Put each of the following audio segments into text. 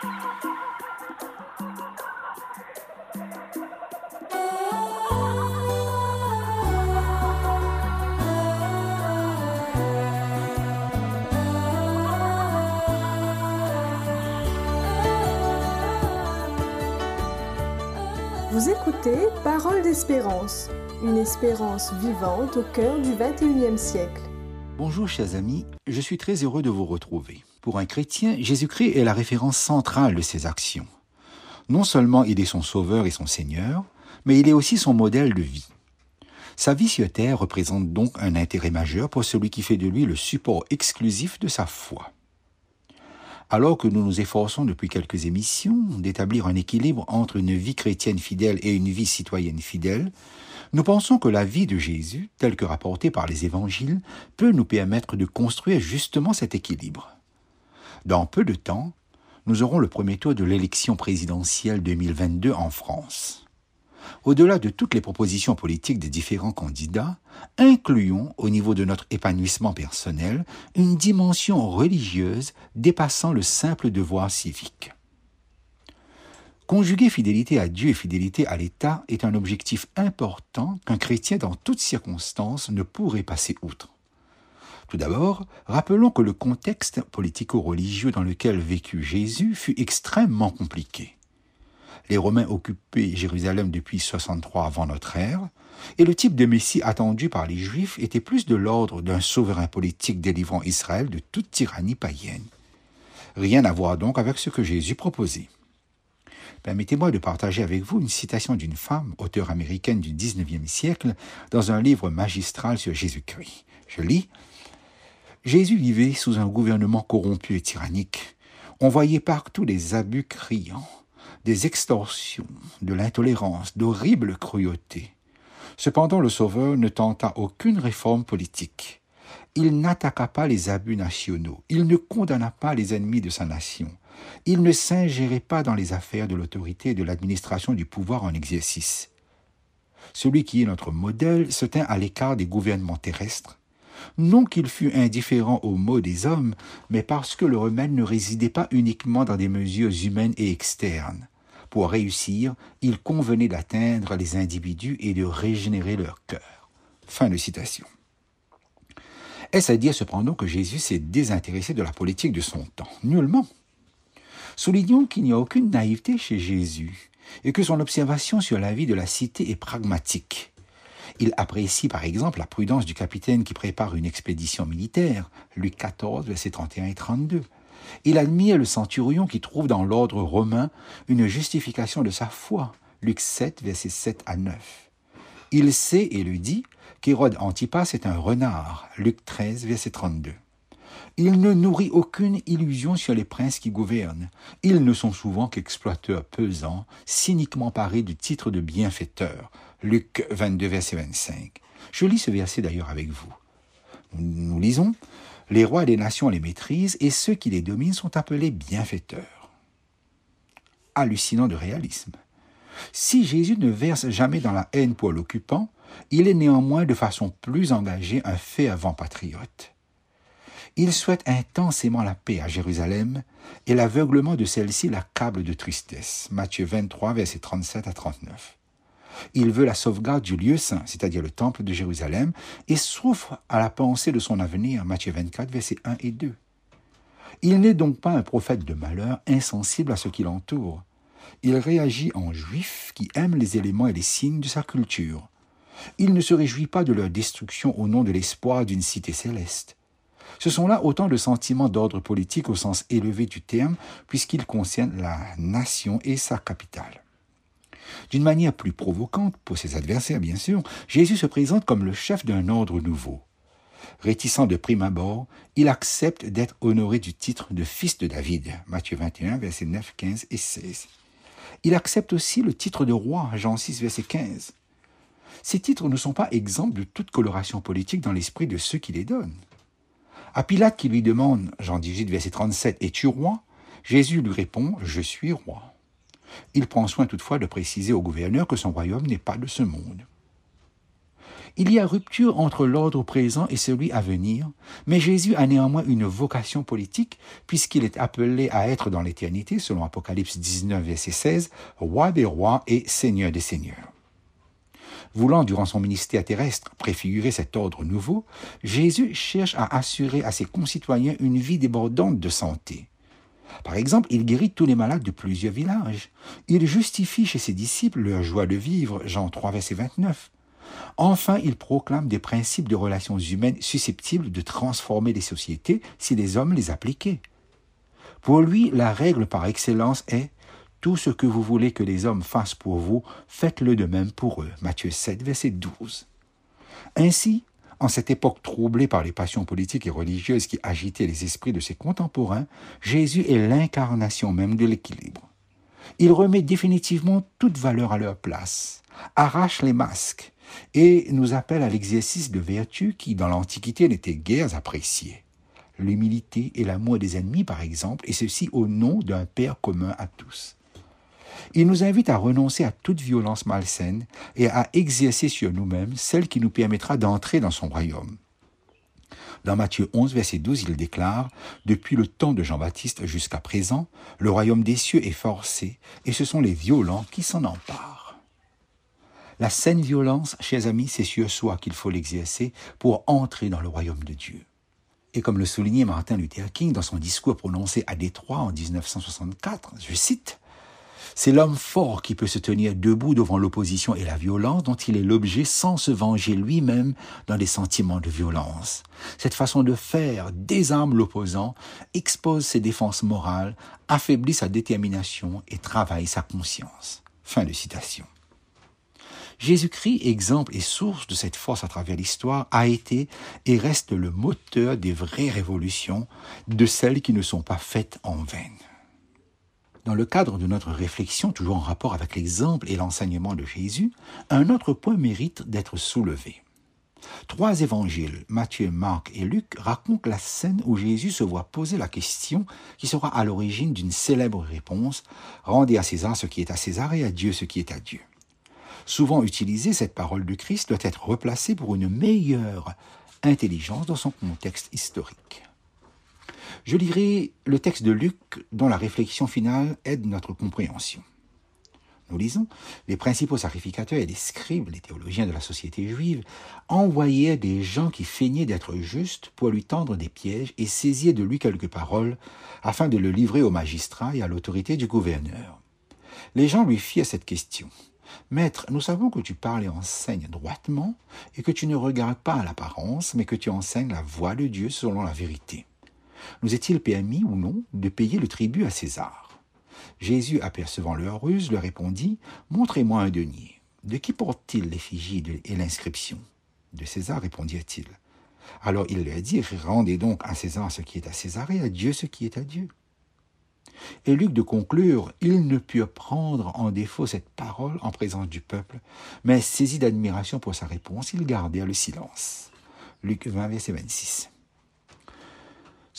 Vous écoutez Parole d'espérance, une espérance vivante au cœur du 21e siècle. Bonjour chers amis, je suis très heureux de vous retrouver. Pour un chrétien, Jésus-Christ est la référence centrale de ses actions. Non seulement il est son sauveur et son Seigneur, mais il est aussi son modèle de vie. Sa vie sur terre représente donc un intérêt majeur pour celui qui fait de lui le support exclusif de sa foi. Alors que nous nous efforçons depuis quelques émissions d'établir un équilibre entre une vie chrétienne fidèle et une vie citoyenne fidèle, nous pensons que la vie de Jésus, telle que rapportée par les évangiles, peut nous permettre de construire justement cet équilibre. Dans peu de temps, nous aurons le premier tour de l'élection présidentielle 2022 en France. Au-delà de toutes les propositions politiques des différents candidats, incluons au niveau de notre épanouissement personnel une dimension religieuse dépassant le simple devoir civique. Conjuguer fidélité à Dieu et fidélité à l'État est un objectif important qu'un chrétien dans toutes circonstances ne pourrait passer outre. Tout d'abord, rappelons que le contexte politico-religieux dans lequel vécut Jésus fut extrêmement compliqué les Romains occupaient Jérusalem depuis 63 avant notre ère, et le type de Messie attendu par les Juifs était plus de l'ordre d'un souverain politique délivrant Israël de toute tyrannie païenne. Rien à voir donc avec ce que Jésus proposait. Permettez-moi de partager avec vous une citation d'une femme, auteure américaine du XIXe siècle, dans un livre magistral sur Jésus-Christ. Je lis Jésus vivait sous un gouvernement corrompu et tyrannique. On voyait partout des abus criants des extorsions, de l'intolérance, d'horribles cruautés. Cependant, le Sauveur ne tenta aucune réforme politique. Il n'attaqua pas les abus nationaux, il ne condamna pas les ennemis de sa nation, il ne s'ingérait pas dans les affaires de l'autorité et de l'administration du pouvoir en exercice. Celui qui est notre modèle se tint à l'écart des gouvernements terrestres, non qu'il fût indifférent aux maux des hommes, mais parce que le remède ne résidait pas uniquement dans des mesures humaines et externes. Pour réussir, il convenait d'atteindre les individus et de régénérer leur cœur. Est-ce à dire cependant que Jésus s'est désintéressé de la politique de son temps? Nullement. Soulignons qu'il n'y a aucune naïveté chez Jésus et que son observation sur la vie de la cité est pragmatique. Il apprécie par exemple la prudence du capitaine qui prépare une expédition militaire, Luc 14, versets 31 et 32. Il admire le centurion qui trouve dans l'ordre romain une justification de sa foi, Luc 7, versets 7 à 9. Il sait et le dit qu'Hérode Antipas est un renard, Luc 13, verset 32. Il ne nourrit aucune illusion sur les princes qui gouvernent. Ils ne sont souvent qu'exploiteurs pesants, cyniquement parés du titre de bienfaiteurs. Luc 22, verset 25. Je lis ce verset d'ailleurs avec vous. Nous lisons Les rois des nations les maîtrisent et ceux qui les dominent sont appelés bienfaiteurs. Hallucinant de réalisme. Si Jésus ne verse jamais dans la haine pour l'occupant, il est néanmoins de façon plus engagée un fervent patriote. Il souhaite intensément la paix à Jérusalem et l'aveuglement de celle-ci l'accable de tristesse. Matthieu 23, versets 37 à 39. Il veut la sauvegarde du lieu saint, c'est-à-dire le temple de Jérusalem, et souffre à la pensée de son avenir. Matthieu 24, versets 1 et 2. Il n'est donc pas un prophète de malheur insensible à ce qui l'entoure. Il réagit en juif qui aime les éléments et les signes de sa culture. Il ne se réjouit pas de leur destruction au nom de l'espoir d'une cité céleste. Ce sont là autant de sentiments d'ordre politique au sens élevé du terme, puisqu'ils concernent la nation et sa capitale. D'une manière plus provocante, pour ses adversaires bien sûr, Jésus se présente comme le chef d'un ordre nouveau. Réticent de prime abord, il accepte d'être honoré du titre de fils de David, Matthieu 21, versets 9, 15 et 16. Il accepte aussi le titre de roi, Jean 6, verset 15. Ces titres ne sont pas exempts de toute coloration politique dans l'esprit de ceux qui les donnent. À Pilate qui lui demande, Jean 18, verset 37, Es-tu roi? Jésus lui répond, Je suis roi. Il prend soin toutefois de préciser au gouverneur que son royaume n'est pas de ce monde. Il y a rupture entre l'ordre présent et celui à venir, mais Jésus a néanmoins une vocation politique puisqu'il est appelé à être dans l'éternité, selon Apocalypse 19, verset 16, roi des rois et seigneur des seigneurs. Voulant, durant son ministère terrestre, préfigurer cet ordre nouveau, Jésus cherche à assurer à ses concitoyens une vie débordante de santé. Par exemple, il guérit tous les malades de plusieurs villages. Il justifie chez ses disciples leur joie de vivre, Jean 3, verset 29. Enfin, il proclame des principes de relations humaines susceptibles de transformer les sociétés si les hommes les appliquaient. Pour lui, la règle par excellence est tout ce que vous voulez que les hommes fassent pour vous, faites-le de même pour eux. Matthieu 7, verset 12. Ainsi, en cette époque troublée par les passions politiques et religieuses qui agitaient les esprits de ses contemporains, Jésus est l'incarnation même de l'équilibre. Il remet définitivement toute valeur à leur place, arrache les masques et nous appelle à l'exercice de vertus qui, dans l'Antiquité, n'étaient guère appréciées. L'humilité et l'amour des ennemis, par exemple, et ceci au nom d'un Père commun à tous. Il nous invite à renoncer à toute violence malsaine et à exercer sur nous-mêmes celle qui nous permettra d'entrer dans son royaume. Dans Matthieu 11, verset 12, il déclare Depuis le temps de Jean-Baptiste jusqu'à présent, le royaume des cieux est forcé, et ce sont les violents qui s'en emparent. La saine violence, chers amis, c'est sur soi qu'il faut l'exercer pour entrer dans le royaume de Dieu. Et comme le soulignait Martin Luther King dans son discours prononcé à Détroit en 1964, je cite c'est l'homme fort qui peut se tenir debout devant l'opposition et la violence dont il est l'objet sans se venger lui-même dans des sentiments de violence. Cette façon de faire désarme l'opposant, expose ses défenses morales, affaiblit sa détermination et travaille sa conscience. Fin de. Jésus-Christ, exemple et source de cette force à travers l'histoire, a été et reste le moteur des vraies révolutions, de celles qui ne sont pas faites en vain. Dans le cadre de notre réflexion, toujours en rapport avec l'exemple et l'enseignement de Jésus, un autre point mérite d'être soulevé. Trois évangiles, Matthieu, Marc et Luc, racontent la scène où Jésus se voit poser la question qui sera à l'origine d'une célèbre réponse Rendez à César ce qui est à César et à Dieu ce qui est à Dieu. Souvent utilisée, cette parole du Christ doit être replacée pour une meilleure intelligence dans son contexte historique. Je lirai le texte de Luc dont la réflexion finale aide notre compréhension. Nous lisons, les principaux sacrificateurs et les scribes, les théologiens de la société juive, envoyaient des gens qui feignaient d'être justes pour lui tendre des pièges et saisir de lui quelques paroles afin de le livrer au magistrat et à l'autorité du gouverneur. Les gens lui firent cette question. Maître, nous savons que tu parles et enseignes droitement et que tu ne regardes pas à l'apparence, mais que tu enseignes la voie de Dieu selon la vérité nous est-il permis ou non de payer le tribut à César? Jésus, apercevant leur ruse, leur répondit Montrez-moi un denier. De qui porte-t-il l'effigie et l'inscription? De César, répondirent-ils. Alors il leur dit Rendez donc à César ce qui est à César et à Dieu ce qui est à Dieu. Et Luc de conclure Ils ne purent prendre en défaut cette parole en présence du peuple, mais saisis d'admiration pour sa réponse, ils gardèrent le silence. Luc 20, verset 26.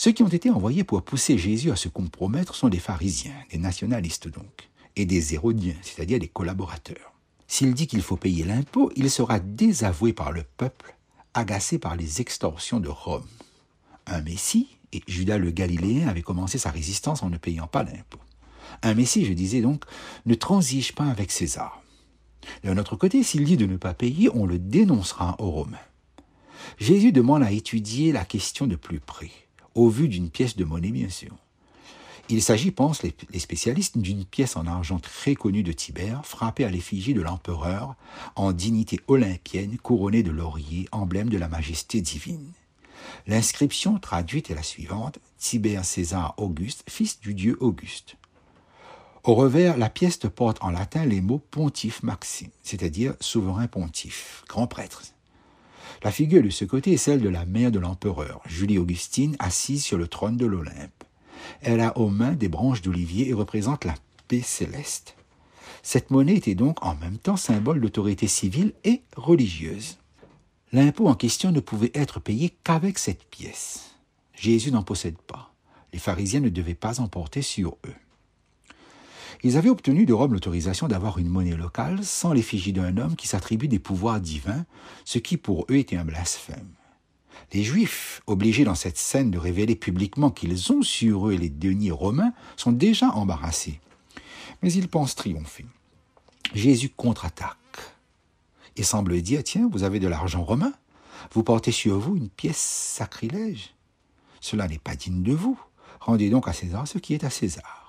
Ceux qui ont été envoyés pour pousser Jésus à se compromettre sont des pharisiens, des nationalistes donc, et des hérodiens, c'est-à-dire des collaborateurs. S'il dit qu'il faut payer l'impôt, il sera désavoué par le peuple, agacé par les extorsions de Rome. Un Messie, et Judas le Galiléen avait commencé sa résistance en ne payant pas l'impôt. Un Messie, je disais donc, ne transige pas avec César. D'un autre côté, s'il dit de ne pas payer, on le dénoncera aux Romains. Jésus demande à étudier la question de plus près au vu d'une pièce de monnaie, bien sûr. Il s'agit, pensent les spécialistes, d'une pièce en argent très connue de Tibère, frappée à l'effigie de l'empereur, en dignité olympienne, couronnée de laurier, emblème de la majesté divine. L'inscription traduite est la suivante Tibère César Auguste, fils du dieu Auguste. Au revers, la pièce porte en latin les mots pontife maxime, c'est-à-dire souverain pontife, grand prêtre. La figure de ce côté est celle de la mère de l'empereur, Julie Augustine, assise sur le trône de l'Olympe. Elle a aux mains des branches d'olivier et représente la paix céleste. Cette monnaie était donc en même temps symbole d'autorité civile et religieuse. L'impôt en question ne pouvait être payé qu'avec cette pièce. Jésus n'en possède pas. Les pharisiens ne devaient pas en porter sur eux. Ils avaient obtenu de Rome l'autorisation d'avoir une monnaie locale sans l'effigie d'un homme qui s'attribue des pouvoirs divins, ce qui pour eux était un blasphème. Les Juifs, obligés dans cette scène de révéler publiquement qu'ils ont sur eux les deniers romains, sont déjà embarrassés. Mais ils pensent triompher. Jésus contre-attaque et semble dire, tiens, vous avez de l'argent romain, vous portez sur vous une pièce sacrilège. Cela n'est pas digne de vous. Rendez donc à César ce qui est à César.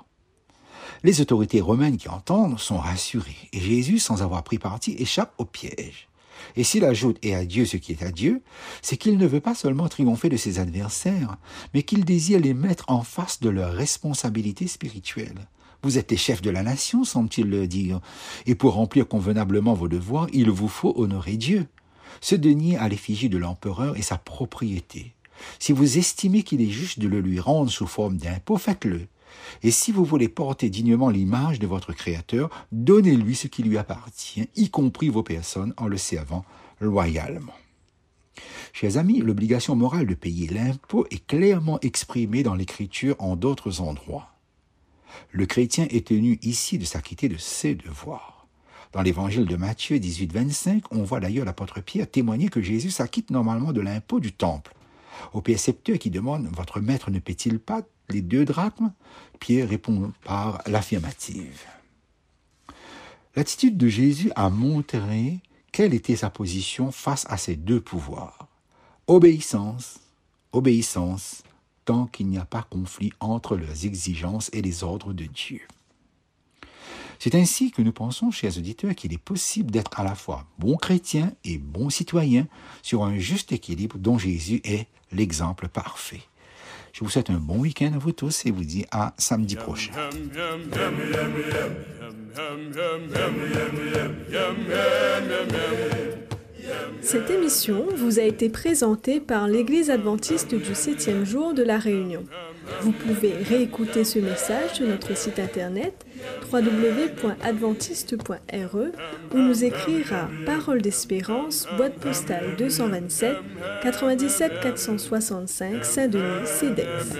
Les autorités romaines qui entendent sont rassurées, et Jésus, sans avoir pris parti, échappe au piège. Et s'il ajoute et à Dieu ce qui est à Dieu, c'est qu'il ne veut pas seulement triompher de ses adversaires, mais qu'il désire les mettre en face de leurs responsabilités spirituelles. Vous êtes les chefs de la nation, semble-t-il le dire, et pour remplir convenablement vos devoirs, il vous faut honorer Dieu. Ce denier à l'effigie de l'empereur est sa propriété. Si vous estimez qu'il est juste de le lui rendre sous forme d'impôt, faites-le. Et si vous voulez porter dignement l'image de votre Créateur, donnez-lui ce qui lui appartient, y compris vos personnes, en le servant loyalement. Chers amis, l'obligation morale de payer l'impôt est clairement exprimée dans l'Écriture en d'autres endroits. Le chrétien est tenu ici de s'acquitter de ses devoirs. Dans l'évangile de Matthieu 18-25, on voit d'ailleurs l'apôtre Pierre témoigner que Jésus s'acquitte normalement de l'impôt du temple. Au percepteur qui demande Votre maître ne paie-t-il pas les deux drachmes Pierre répond par l'affirmative. L'attitude de Jésus a montré quelle était sa position face à ces deux pouvoirs. Obéissance, obéissance, tant qu'il n'y a pas conflit entre leurs exigences et les ordres de Dieu. C'est ainsi que nous pensons, chers auditeurs, qu'il est possible d'être à la fois bon chrétien et bon citoyen sur un juste équilibre dont Jésus est l'exemple parfait. Je vous souhaite un bon week-end à vous tous et vous dis à samedi prochain. Cette émission vous a été présentée par l'Église adventiste du septième jour de la Réunion. Vous pouvez réécouter ce message sur notre site internet www.adventiste.re ou nous écrire à Parole d'Espérance, boîte postale 227 97 465 Saint-Denis, CEDEX.